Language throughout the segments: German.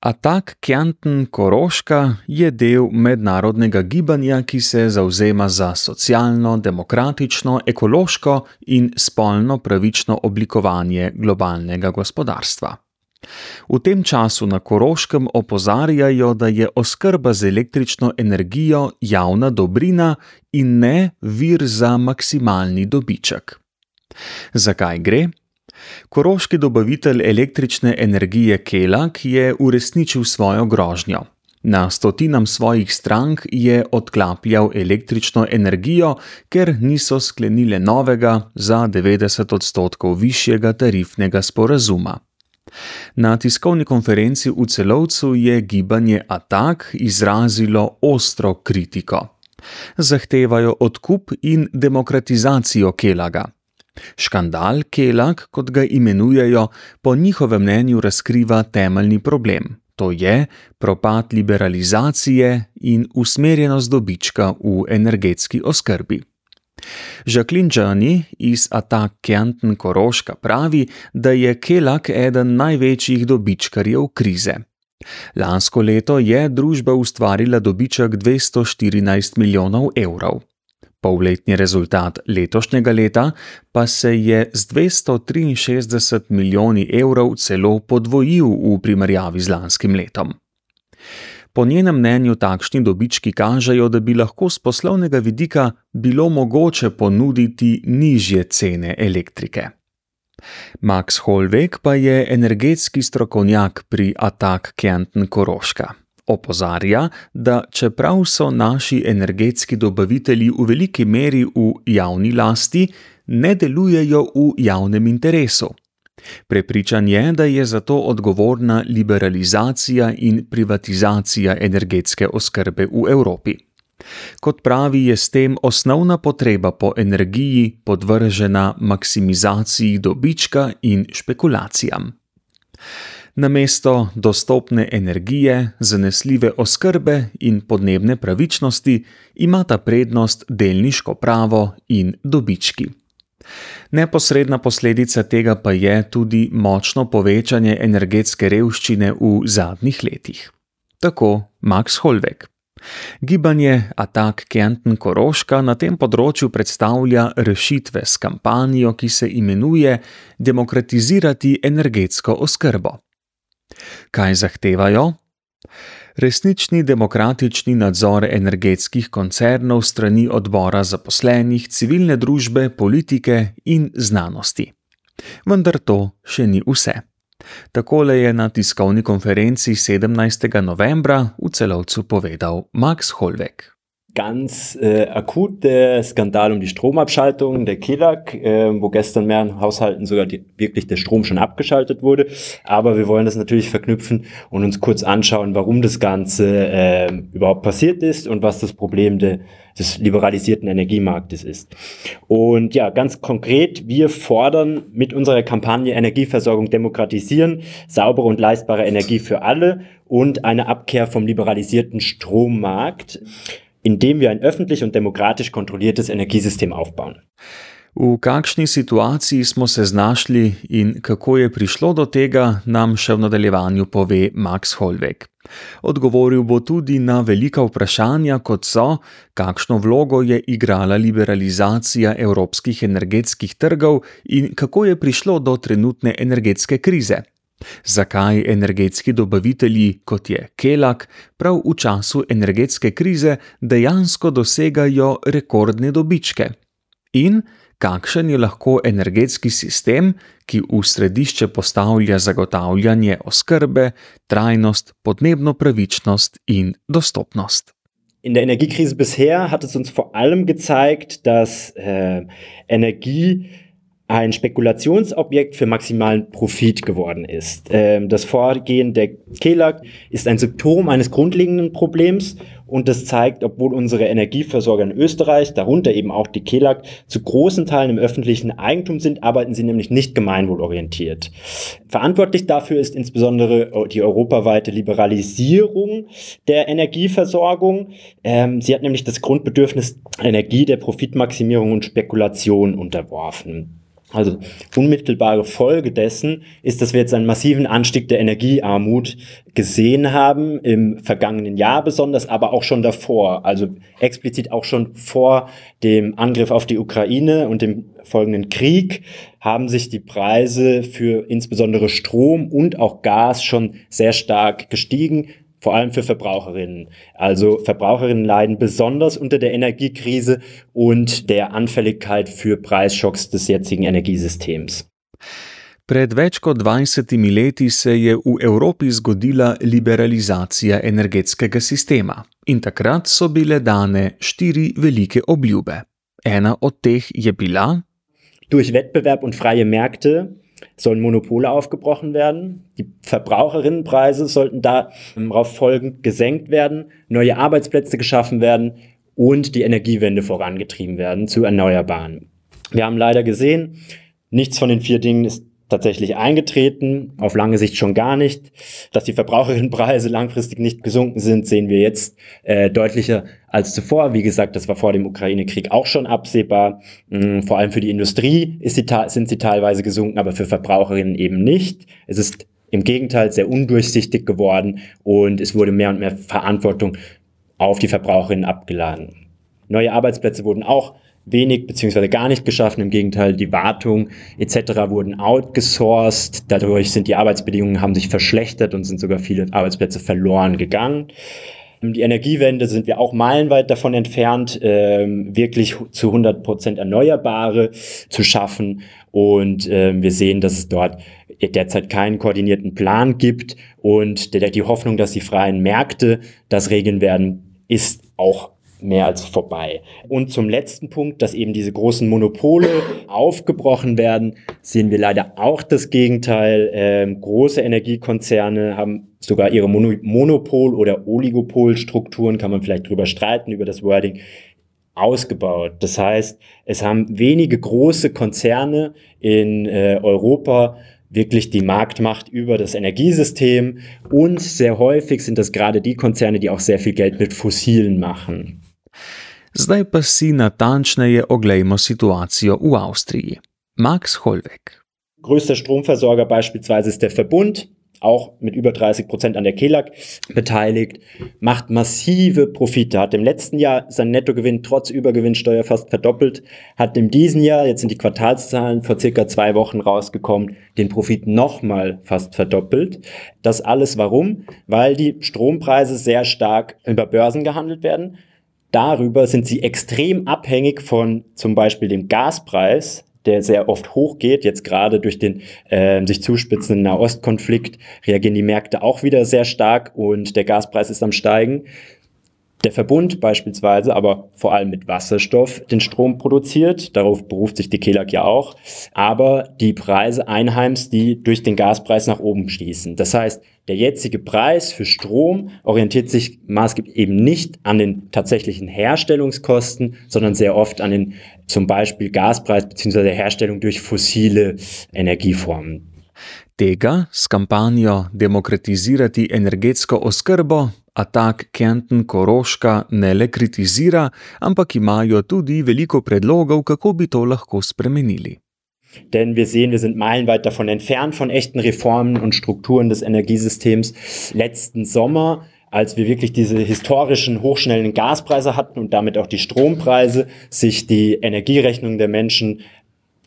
Atak Kjanten Koroška je del mednarodnega gibanja, ki se zauzema za socialno, demokratično, ekološko in spolno pravično oblikovanje globalnega gospodarstva. V tem času na Koroškem opozarjajo, da je oskrba z električno energijo javna dobrina in ne vir za maksimalni dobiček. Zakaj gre? Koroški dobavitelj električne energije Kelak je uresničil svojo grožnjo. Na stotinam svojih strank je odklapljal električno energijo, ker niso sklenile novega, za 90 odstotkov višjega tarifnega sporazuma. Na tiskovni konferenci v celovcu je gibanje Atak izrazilo ostro kritiko. Zahtevajo odkup in demokratizacijo Kelaga. Škandal Kelag, kot ga imenujejo, po njihovem mnenju razkriva temeljni problem, to je propad liberalizacije in usmerjenost dobička v energetski oskrbi. Jacqueline Džani iz Attack Kenton Koroška pravi, da je Kelag eden največjih dobičkarjev krize. Lansko leto je družba ustvarila dobiček 214 milijonov evrov. Polletni rezultat letošnjega leta pa se je z 263 milijoni evrov celo podvojil v primerjavi z lanskim letom. Po njenem mnenju takšni dobički kažejo, da bi lahko z poslovnega vidika bilo mogoče ponuditi nižje cene elektrike. Max Holvek pa je energetski strokovnjak pri Attack Kenton Koroška. Opozarja, da čeprav so naši energetski dobavitelji v veliki meri v javni lasti, ne delujejo v javnem interesu. Prepričan je, da je zato odgovorna liberalizacija in privatizacija energetske oskrbe v Evropi. Kot pravi, je s tem osnovna potreba po energiji podvržena maksimizaciji dobička in špekulacijam. Namesto dostopne energije, zanesljive oskrbe in podnebne pravičnosti imata prednost delniško pravo in dobički. Neposredna posledica tega pa je tudi močno povečanje energetske revščine v zadnjih letih. Tako Max Holvek. Gibanje Attack Kenton Koroška na tem področju predstavlja rešitve s kampanjo, ki se imenuje Demokratizirati energetsko oskrbo. Kaj zahtevajo? Resnični demokratični nadzor energetskih koncernov strani odbora zaposlenih, civilne družbe, politike in znanosti. Vendar to še ni vse. Takole je na tiskovni konferenci 17. novembra v celovcu povedal Max Holvek. Ganz äh, akut der Skandal um die Stromabschaltung der KELAG, äh, wo gestern mehreren Haushalten sogar die, wirklich der Strom schon abgeschaltet wurde. Aber wir wollen das natürlich verknüpfen und uns kurz anschauen, warum das Ganze äh, überhaupt passiert ist und was das Problem de, des liberalisierten Energiemarktes ist. Und ja, ganz konkret, wir fordern mit unserer Kampagne Energieversorgung demokratisieren, saubere und leistbare Energie für alle und eine Abkehr vom liberalisierten Strommarkt indem wir ein öffentlich und demokratisch kontrolliertes Energiesystem aufbauen. V kakšni situaciji smo se znašli in kako je prišlo do tega, nam še v nadaljevanju pove Max Holvek. Odgovoril bo tudi na velika vprašanja, kot so, kakšno vlogo je igrala liberalizacija evropskih energetskih trgov in kako je prišlo do trenutne energetske krize. Zakaj energetski dobavitelji, kot je Kelak, prav v času energetske krize dejansko dosegajo rekordne dobičke? In kakšen je lahko energetski sistem, ki v središče postavlja zagotavljanje oskrbe, trajnost, podnebno pravičnost in dostopnost? In der Energiekrise bisher hat es uns vor allem gezeigt, dass äh, Energie ein Spekulationsobjekt für maximalen Profit geworden ist. Ähm, das Vorgehen der KELAG ist ein Symptom eines grundlegenden Problems und das zeigt, obwohl unsere Energieversorger in Österreich, darunter eben auch die KELAG, zu großen Teilen im öffentlichen Eigentum sind, arbeiten sie nämlich nicht gemeinwohlorientiert. Verantwortlich dafür ist insbesondere die europaweite Liberalisierung der Energieversorgung. Ähm, sie hat nämlich das Grundbedürfnis Energie der Profitmaximierung und Spekulation unterworfen. Also unmittelbare Folge dessen ist, dass wir jetzt einen massiven Anstieg der Energiearmut gesehen haben, im vergangenen Jahr besonders, aber auch schon davor, also explizit auch schon vor dem Angriff auf die Ukraine und dem folgenden Krieg haben sich die Preise für insbesondere Strom und auch Gas schon sehr stark gestiegen vor allem für Verbraucherinnen. Also Verbraucherinnen leiden besonders unter der Energiekrise und der Anfälligkeit für Preisschocks des jetzigen Energiesystems. Pred več kot 20 leti se je v Evropi zgodila liberalizacija energetskega sistema in takrat so bile dane štiri velike obljube. Ena od teh je bila: Durch Wettbewerb und freie Märkte sollen Monopole aufgebrochen werden. Die Verbraucherinnenpreise sollten darauf folgend gesenkt werden, neue Arbeitsplätze geschaffen werden und die Energiewende vorangetrieben werden zu Erneuerbaren. Wir haben leider gesehen, nichts von den vier Dingen ist tatsächlich eingetreten, auf lange Sicht schon gar nicht. Dass die Verbraucherinnenpreise langfristig nicht gesunken sind, sehen wir jetzt äh, deutlicher als zuvor. Wie gesagt, das war vor dem Ukraine-Krieg auch schon absehbar. Mhm, vor allem für die Industrie sie sind sie teilweise gesunken, aber für Verbraucherinnen eben nicht. Es ist im Gegenteil sehr undurchsichtig geworden und es wurde mehr und mehr Verantwortung auf die Verbraucherinnen abgeladen. Neue Arbeitsplätze wurden auch wenig beziehungsweise gar nicht geschaffen. Im Gegenteil, die Wartung etc. wurden outgesourced. Dadurch sind die Arbeitsbedingungen haben sich verschlechtert und sind sogar viele Arbeitsplätze verloren gegangen. Die Energiewende sind wir auch meilenweit davon entfernt, ähm, wirklich zu 100 Prozent Erneuerbare zu schaffen. Und ähm, wir sehen, dass es dort derzeit keinen koordinierten Plan gibt. Und die Hoffnung, dass die freien Märkte das regeln werden, ist auch mehr als vorbei. Und zum letzten Punkt, dass eben diese großen Monopole aufgebrochen werden, sehen wir leider auch das Gegenteil. Ähm, große Energiekonzerne haben sogar ihre Mono Monopol- oder Oligopolstrukturen, kann man vielleicht drüber streiten, über das Wording, ausgebaut. Das heißt, es haben wenige große Konzerne in äh, Europa wirklich die Marktmacht über das Energiesystem und sehr häufig sind das gerade die Konzerne, die auch sehr viel Geld mit Fossilen machen. Zdaj pa si natančneje oglejmo situacijo v Avstriji. Max Holweg. Größter Stromversorger beispielsweise ist der Verbund, auch mit über 30 Prozent an der KELAG beteiligt, macht massive Profite, hat im letzten Jahr sein Nettogewinn trotz Übergewinnsteuer fast verdoppelt, hat in diesem Jahr, jetzt sind die Quartalszahlen vor circa zwei Wochen rausgekommen, den Profit nochmal fast verdoppelt. Das alles warum? Weil die Strompreise sehr stark über Börsen gehandelt werden Darüber sind sie extrem abhängig von zum Beispiel dem Gaspreis, der sehr oft hochgeht. Jetzt gerade durch den äh, sich zuspitzenden Nahostkonflikt reagieren die Märkte auch wieder sehr stark und der Gaspreis ist am Steigen. Der Verbund beispielsweise, aber vor allem mit Wasserstoff den Strom produziert, darauf beruft sich die KELAG ja auch, aber die Preise einheims, die durch den Gaspreis nach oben schließen. Das heißt, der jetzige Preis für Strom orientiert sich maßgeblich eben nicht an den tatsächlichen Herstellungskosten, sondern sehr oft an den zum Beispiel Gaspreis der Herstellung durch fossile Energieformen. Tega s Demokratizirati energetsko oskrbo Atak Kenton Koroška ne le kritizira, ampak imajo tudi veliko predlogov, kako bi to lahko spremenili. Denn wir sehen, wir sind meilenweit davon entfernt von echten Reformen und Strukturen des Energiesystems. Letzten Sommer, als wir wirklich diese historischen hochschnellen Gaspreise hatten und damit auch die Strompreise, sich die Energierechnung der Menschen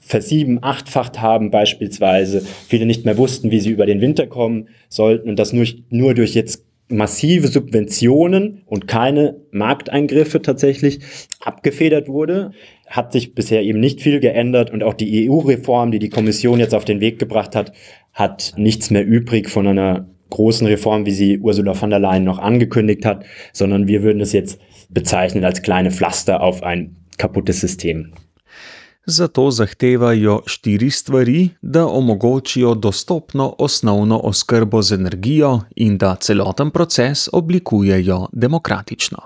versieben, achtfacht haben beispielsweise, viele nicht mehr wussten, wie sie über den Winter kommen sollten und das nur, nur durch jetzt massive Subventionen und keine Markteingriffe tatsächlich abgefedert wurde, hat sich bisher eben nicht viel geändert und auch die EU-Reform, die die Kommission jetzt auf den Weg gebracht hat, hat nichts mehr übrig von einer großen Reform, wie sie Ursula von der Leyen noch angekündigt hat, sondern wir würden es jetzt bezeichnen als kleine Pflaster auf ein kaputtes System. Zato zahtevajo štiri stvari, da omogočijo dostopno osnovno oskrbo z energijo in da celoten proces oblikujejo demokratično.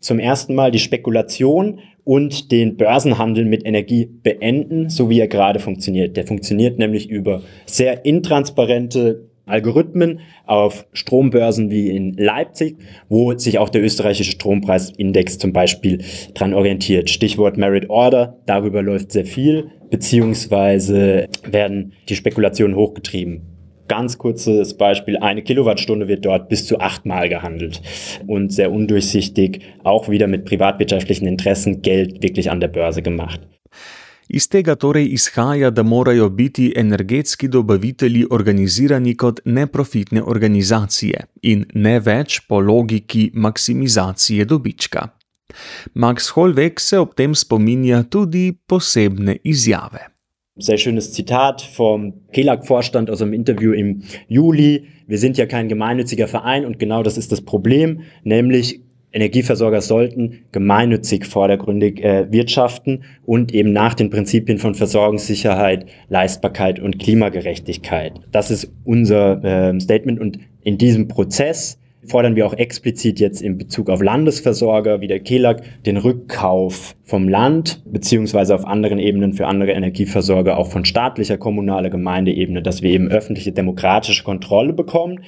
Zum ersten Mal die Spekulation und den Börsenhandel mit Energie beenden, so wie er gerade funktioniert. Der funktioniert nämlich über sehr intransparente Algorithmen auf Strombörsen wie in Leipzig, wo sich auch der österreichische Strompreisindex zum Beispiel dran orientiert. Stichwort Merit Order, darüber läuft sehr viel, beziehungsweise werden die Spekulationen hochgetrieben. Ganz kurzes Beispiel, eine Kilowattstunde wird dort bis zu achtmal gehandelt und sehr undurchsichtig, auch wieder mit privatwirtschaftlichen Interessen Geld wirklich an der Börse gemacht. Iz tega torej izhaja, da morajo biti energetski dobavitelji organizirani kot neprofitne organizacije in ne več po logiki maksimizacije dobička. Max Holweg se ob tem spominja tudi posebne izjave. Sehr schönes Zitat vom KELAG-Vorstand aus einem Interview im Juli. Wir sind ja kein gemeinnütziger Verein und genau das ist das Problem, nämlich Energieversorger sollten gemeinnützig vordergründig äh, wirtschaften und eben nach den Prinzipien von Versorgungssicherheit, Leistbarkeit und Klimagerechtigkeit. Das ist unser äh, Statement und in diesem Prozess fordern wir auch explizit jetzt in Bezug auf Landesversorger wie der KELAG den Rückkauf vom Land beziehungsweise auf anderen Ebenen für andere Energieversorger auch von staatlicher, kommunaler Gemeindeebene, dass wir eben öffentliche demokratische Kontrolle bekommen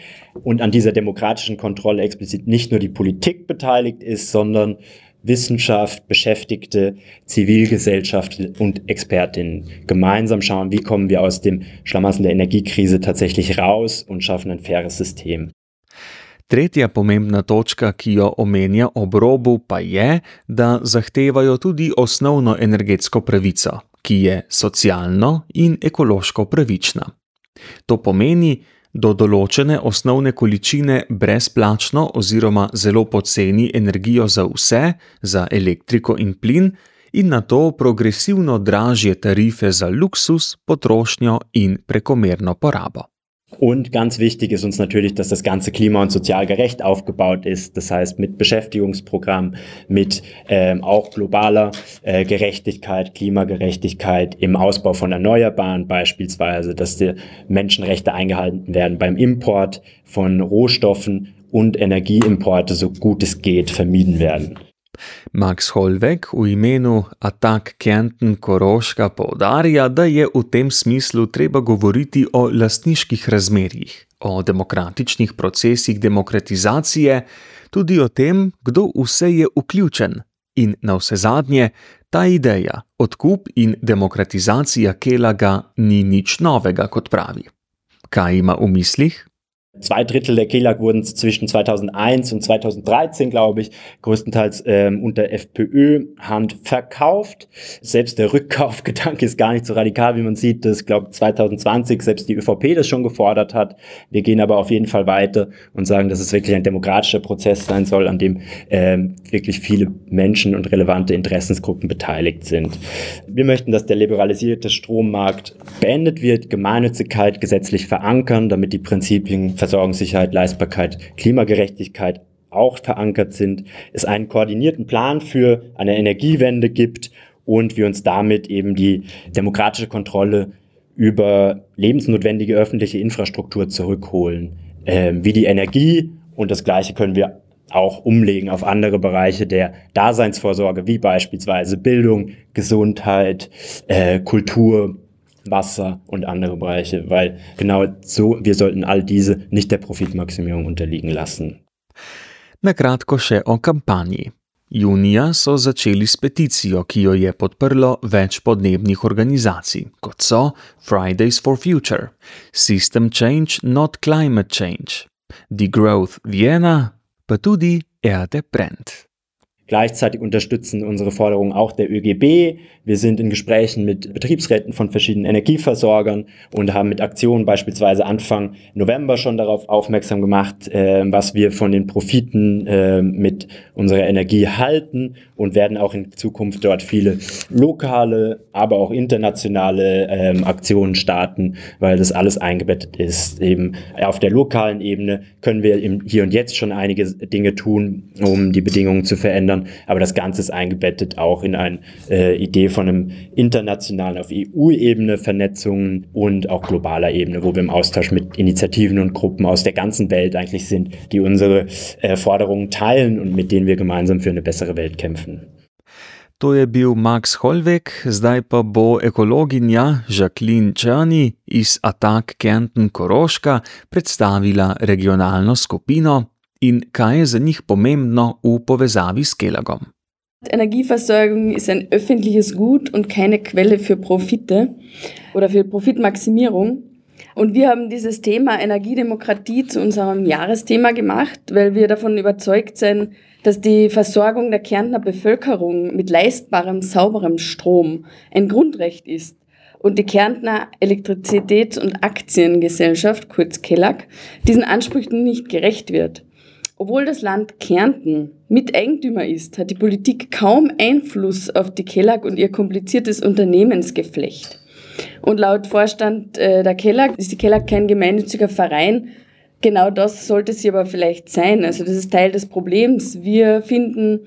und an dieser demokratischen Kontrolle explizit nicht nur die Politik beteiligt ist, sondern Wissenschaft, Beschäftigte, Zivilgesellschaft und Expertinnen gemeinsam schauen, wie kommen wir aus dem Schlamassel der Energiekrise tatsächlich raus und schaffen ein faires System. Tretja pomembna točka, ki jo omenja ob robu, pa je, da zahtevajo tudi osnovno energetsko pravico, ki je socialno in ekološko pravična. To pomeni, do določene osnovne količine brezplačno oziroma zelo poceni energijo za vse, za elektriko in plin, in na to progresivno dražje tarife za luksus, potrošnjo in prekomerno porabo. Und ganz wichtig ist uns natürlich, dass das Ganze klima- und sozial gerecht aufgebaut ist. Das heißt, mit Beschäftigungsprogramm, mit ähm, auch globaler äh, Gerechtigkeit, Klimagerechtigkeit im Ausbau von Erneuerbaren beispielsweise, dass die Menschenrechte eingehalten werden beim Import von Rohstoffen und Energieimporte so gut es geht vermieden werden. Max Holvek v imenu Attack Kenton Koroška poudarja, da je v tem smislu treba govoriti o lastniških razmerjih, o demokratičnih procesih demokratizacije, tudi o tem, kdo vse je vključen. In na vse zadnje, ta ideja, odkup in demokratizacija Kelaga ni nič novega, kot pravi. Kaj ima v mislih? Zwei Drittel der KELAG wurden zwischen 2001 und 2013, glaube ich, größtenteils ähm, unter FPÖ-Hand verkauft. Selbst der Rückkaufgedanke ist gar nicht so radikal, wie man sieht, dass, glaube 2020 selbst die ÖVP das schon gefordert hat. Wir gehen aber auf jeden Fall weiter und sagen, dass es wirklich ein demokratischer Prozess sein soll, an dem ähm, wirklich viele Menschen und relevante Interessensgruppen beteiligt sind. Wir möchten, dass der liberalisierte Strommarkt beendet wird, Gemeinnützigkeit gesetzlich verankern, damit die Prinzipien Versorgungssicherheit, Leistbarkeit, Klimagerechtigkeit auch verankert sind, es einen koordinierten Plan für eine Energiewende gibt und wir uns damit eben die demokratische Kontrolle über lebensnotwendige öffentliche Infrastruktur zurückholen, äh, wie die Energie und das Gleiche können wir auch umlegen auf andere Bereiche der Daseinsvorsorge, wie beispielsweise Bildung, Gesundheit, äh, Kultur, Wasser und andere Bereiche, weil genau so, wir sollten all diese nicht der Profitmaximierung unterliegen lassen. Na kratko še o kampanji. Junija so začeli s peticijo, ki jo je podprlo več podnebnih organizacij, kot so Fridays for Future, System Change, Not Climate Change, Degrowth Vienna, pa tudi Erde brennt. Gleichzeitig unterstützen unsere Forderungen auch der ÖGB. Wir sind in Gesprächen mit Betriebsräten von verschiedenen Energieversorgern und haben mit Aktionen beispielsweise Anfang November schon darauf aufmerksam gemacht, äh, was wir von den Profiten äh, mit unserer Energie halten und werden auch in Zukunft dort viele lokale, aber auch internationale äh, Aktionen starten, weil das alles eingebettet ist. Eben auf der lokalen Ebene können wir Hier und Jetzt schon einige Dinge tun, um die Bedingungen zu verändern verändern. Aber das Ganze ist eingebettet auch in eine äh, Idee von einem internationalen, auf EU-Ebene Vernetzungen und auch globaler Ebene, wo wir im Austausch mit Initiativen und Gruppen aus der ganzen Welt eigentlich sind, die unsere äh, Forderungen teilen und mit denen wir gemeinsam für eine bessere Welt kämpfen. To je bil Max Holvek, zdaj pa bo ekologinja Jacqueline Črni iz Attack Kenton Koroška predstavila regionalno skupino in kaj je za njih pomembno v povezavi s Kelagom. Energieversorgung ist ein öffentliches Gut und keine Quelle für Profite oder für Profitmaximierung. Und wir haben dieses Thema Energiedemokratie zu unserem Jahresthema gemacht, weil wir davon überzeugt sind, dass die Versorgung der Kärntner Bevölkerung mit leistbarem, sauberem Strom ein Grundrecht ist und die Kärntner Elektrizitäts- und Aktiengesellschaft, kurz KELAG, diesen Ansprüchen nicht gerecht wird. Obwohl das Land Kärnten Miteigentümer ist, hat die Politik kaum Einfluss auf die KELAG und ihr kompliziertes Unternehmensgeflecht. Und laut Vorstand äh, der KELAG ist die KELAG kein gemeinnütziger Verein, Genau das sollte sie aber vielleicht sein. Also das ist Teil des Problems. Wir finden,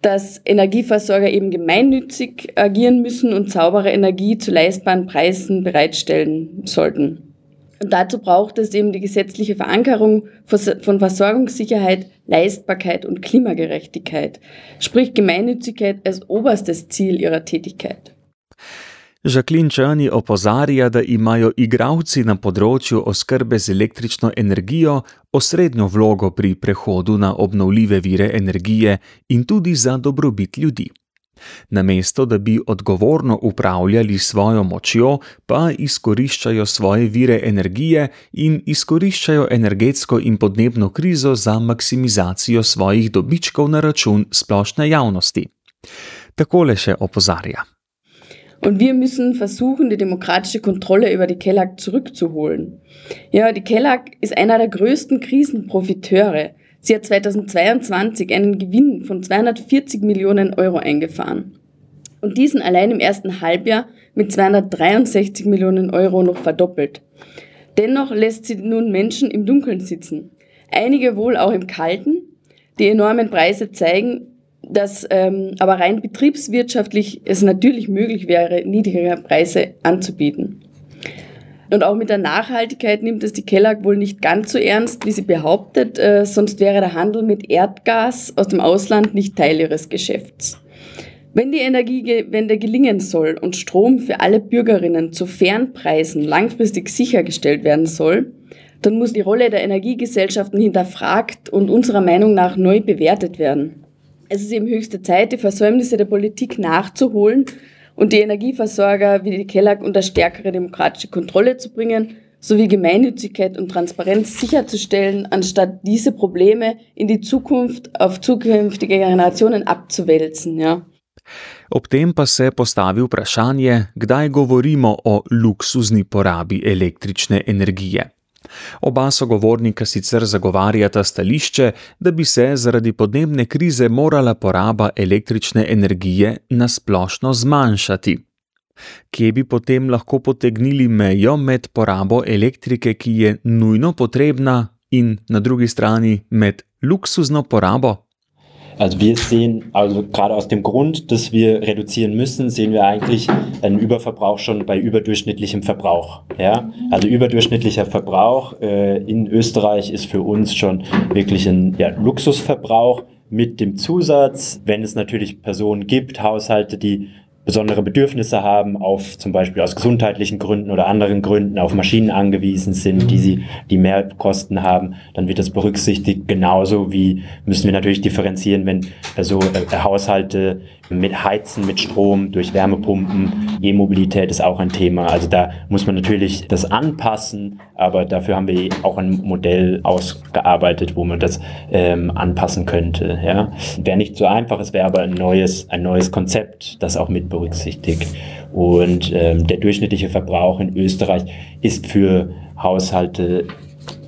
dass Energieversorger eben gemeinnützig agieren müssen und saubere Energie zu leistbaren Preisen bereitstellen sollten. Und dazu braucht es eben die gesetzliche Verankerung von Versorgungssicherheit, Leistbarkeit und Klimagerechtigkeit, sprich Gemeinnützigkeit als oberstes Ziel ihrer Tätigkeit. Jacqueline Črni opozarja, da imajo igravci na področju oskrbe z električno energijo osrednjo vlogo pri prehodu na obnovljive vire energije in tudi za dobrobit ljudi. Namesto da bi odgovorno upravljali svojo močjo, pa izkoriščajo svoje vire energije in izkoriščajo energetsko in podnebno krizo za maksimizacijo svojih dobičkov na račun splošne javnosti. Takole še opozarja. Und wir müssen versuchen, die demokratische Kontrolle über die Kellag zurückzuholen. Ja, die Kellag ist einer der größten Krisenprofiteure. Sie hat 2022 einen Gewinn von 240 Millionen Euro eingefahren. Und diesen allein im ersten Halbjahr mit 263 Millionen Euro noch verdoppelt. Dennoch lässt sie nun Menschen im Dunkeln sitzen. Einige wohl auch im Kalten. Die enormen Preise zeigen, dass ähm, aber rein betriebswirtschaftlich es natürlich möglich wäre, niedrigere Preise anzubieten. Und auch mit der Nachhaltigkeit nimmt es die Kellag wohl nicht ganz so ernst, wie sie behauptet, äh, sonst wäre der Handel mit Erdgas aus dem Ausland nicht Teil ihres Geschäfts. Wenn die Energiewende gelingen soll und Strom für alle Bürgerinnen zu fairen Preisen langfristig sichergestellt werden soll, dann muss die Rolle der Energiegesellschaften hinterfragt und unserer Meinung nach neu bewertet werden. Es ist eben höchste Zeit, die Versäumnisse der Politik nachzuholen und die Energieversorger wie die Kellag unter stärkere demokratische Kontrolle zu bringen, sowie Gemeinnützigkeit und Transparenz sicherzustellen, anstatt diese Probleme in die Zukunft auf zukünftige Generationen abzuwälzen. Ja. Ob tem pa se postavi vprašanje, kdaj govorimo o luksuzni porabi električne energije. Oba sogovornika sicer zagovarjata stališče, da bi se zaradi podnebne krize morala poraba električne energije nasplošno zmanjšati. Kje bi potem lahko potegnili mejo med porabo elektrike, ki je nujno potrebna, in na drugi strani med luksuzno porabo? Also wir sehen, also gerade aus dem Grund, dass wir reduzieren müssen, sehen wir eigentlich einen Überverbrauch schon bei überdurchschnittlichem Verbrauch. Ja? Also überdurchschnittlicher Verbrauch äh, in Österreich ist für uns schon wirklich ein ja, Luxusverbrauch mit dem Zusatz, wenn es natürlich Personen gibt, Haushalte, die besondere Bedürfnisse haben, auf zum Beispiel aus gesundheitlichen Gründen oder anderen Gründen auf Maschinen angewiesen sind, die sie, die mehr Kosten haben, dann wird das berücksichtigt. Genauso wie müssen wir natürlich differenzieren, wenn also Haushalte mit Heizen, mit Strom, durch Wärmepumpen, E-Mobilität ist auch ein Thema. Also da muss man natürlich das anpassen, aber dafür haben wir auch ein Modell ausgearbeitet, wo man das ähm, anpassen könnte. Ja, wäre nicht so einfach, es wäre aber ein neues, ein neues Konzept, das auch mit berücksichtigt. Und ähm, der durchschnittliche Verbrauch in Österreich ist für Haushalte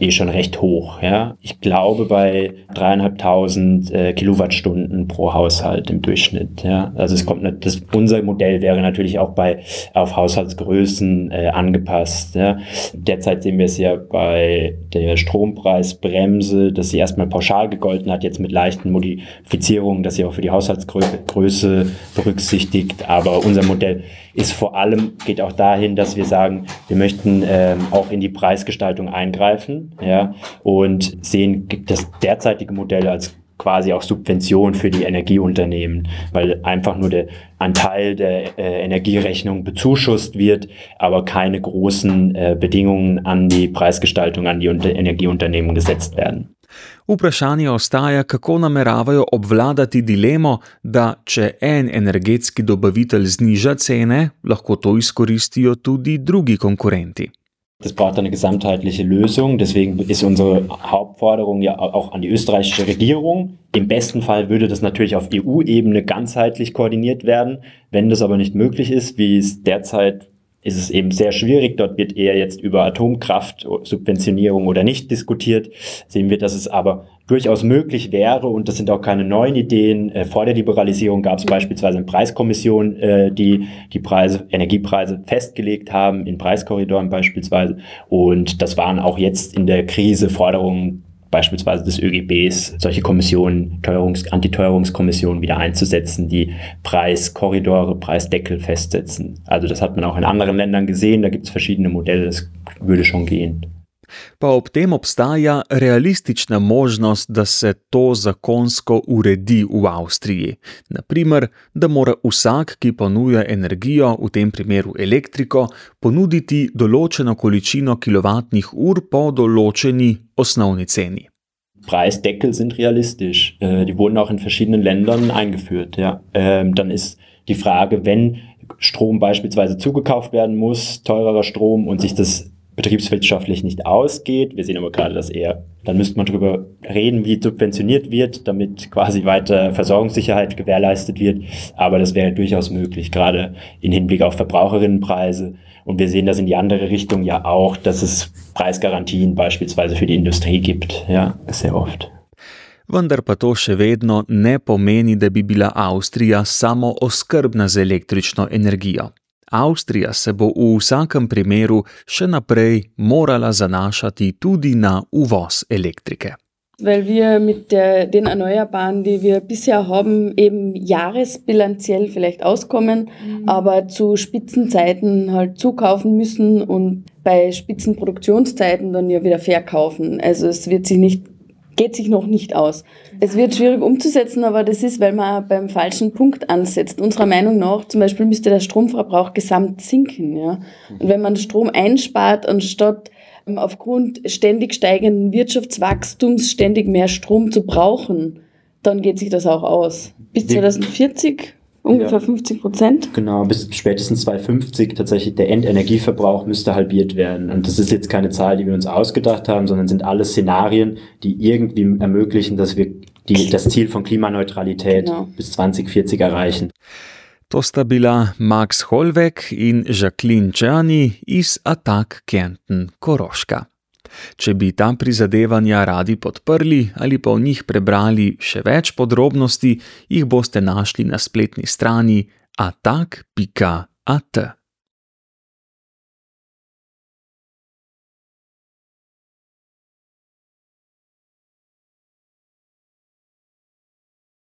eh schon recht hoch. Ja? Ich glaube bei dreieinhalbtausend äh, Kilowattstunden pro Haushalt im Durchschnitt. Ja? Also es kommt das, unser Modell wäre natürlich auch bei auf Haushaltsgrößen äh, angepasst. Ja? Derzeit sehen wir es ja bei der Strompreisbremse, dass sie erstmal pauschal gegolten hat, jetzt mit leichten Modifizierungen, dass sie auch für die Haushaltsgröße berücksichtigt. Aber unser Modell ist vor allem, geht auch dahin, dass wir sagen, wir möchten ähm, auch in die Preisgestaltung eingreifen ja, und sehen das derzeitige Modell als quasi auch Subvention für die Energieunternehmen, weil einfach nur der, ein Teil der äh, Energierechnung bezuschusst wird, aber keine großen äh, Bedingungen an die Preisgestaltung an die Energieunternehmen gesetzt werden. Vprašanje ostaja, kako nameravajo obvladati dilemo, da če en energetski dobavitelj zniža cene, lahko to izkoristijo tudi drugi konkurenti. Das braucht eine gesamtheitliche Lösung. Deswegen ist unsere Hauptforderung ja auch an die österreichische Regierung. Im besten Fall würde das natürlich auf EU-Ebene ganzheitlich koordiniert werden. Wenn das aber nicht möglich ist, wie es derzeit ist es eben sehr schwierig. Dort wird eher jetzt über Atomkraft, Subventionierung oder nicht diskutiert. Sehen wir, dass es aber durchaus möglich wäre, und das sind auch keine neuen Ideen. Äh, vor der Liberalisierung gab es beispielsweise eine Preiskommission, äh, die die Preise, Energiepreise festgelegt haben, in Preiskorridoren beispielsweise. Und das waren auch jetzt in der Krise Forderungen beispielsweise des ÖGBs, solche Kommissionen, Teuerungs-, Antiteuerungskommissionen wieder einzusetzen, die Preiskorridore, Preisdeckel festsetzen. Also das hat man auch in anderen Ländern gesehen, da gibt es verschiedene Modelle, das würde schon gehen. Pa ob tem obstaja realistična možnost, da se to zakonsko uredi v Avstriji. Naprimer, da mora vsak, ki ponuja energijo, v tem primeru elektriko, ponuditi določeno količino kilovatnih ur po določeni osnovni ceni. Preisdeckel. Äh, die wurden auch in verschiedenen Ländern eingeführt. Ja. Ähm, dann ist die Frage, wenn Strom beispielsweise zugekauft werden muss, teurerer Strom und sich das betriebswirtschaftlich nicht ausgeht. Wir sehen aber gerade, dass eher, dann müsste man darüber reden, wie subventioniert wird, damit quasi weiter Versorgungssicherheit gewährleistet wird. Aber das wäre durchaus möglich, gerade im Hinblick auf Verbraucherinnenpreise. Und wir sehen das in die andere Richtung ja auch, dass es Preisgarantien beispielsweise für die Industrie gibt, ja, sehr oft. Vendar pa to še vedno ne pomeni, da bi bila Avstrija samo oskrbna z električno energijo. Avstrija se bo v vsakem primeru še naprej morala zanašati tudi na uvoz elektrike. Weil wir mit der, den Erneuerbaren, die wir bisher haben, eben jahresbilanziell vielleicht auskommen, mhm. aber zu Spitzenzeiten halt zukaufen müssen und bei Spitzenproduktionszeiten dann ja wieder verkaufen. Also es wird sich nicht geht sich noch nicht aus. Es wird schwierig umzusetzen, aber das ist, weil man beim falschen Punkt ansetzt. Unserer Meinung nach zum Beispiel müsste der Stromverbrauch gesamt sinken. Ja? Und wenn man Strom einspart, anstatt ähm, aufgrund ständig steigenden Wirtschaftswachstums ständig mehr Strom zu brauchen, dann geht sich das auch aus. Bis 2040 Ungefähr ja. 50 Prozent? Genau, bis spätestens 2050 tatsächlich der Endenergieverbrauch müsste halbiert werden. Und das ist jetzt keine Zahl, die wir uns ausgedacht haben, sondern sind alles Szenarien, die irgendwie ermöglichen, dass wir die, das Ziel von Klimaneutralität genau. bis 2040 erreichen. To sta bila Max Holweg in Jacqueline Čani iz Atak Kärnten Koroška. Če bi ta prizadevanja radi podprli ali pa o njih prebrali še več podrobnosti, jih boste našli na spletni strani atak.at.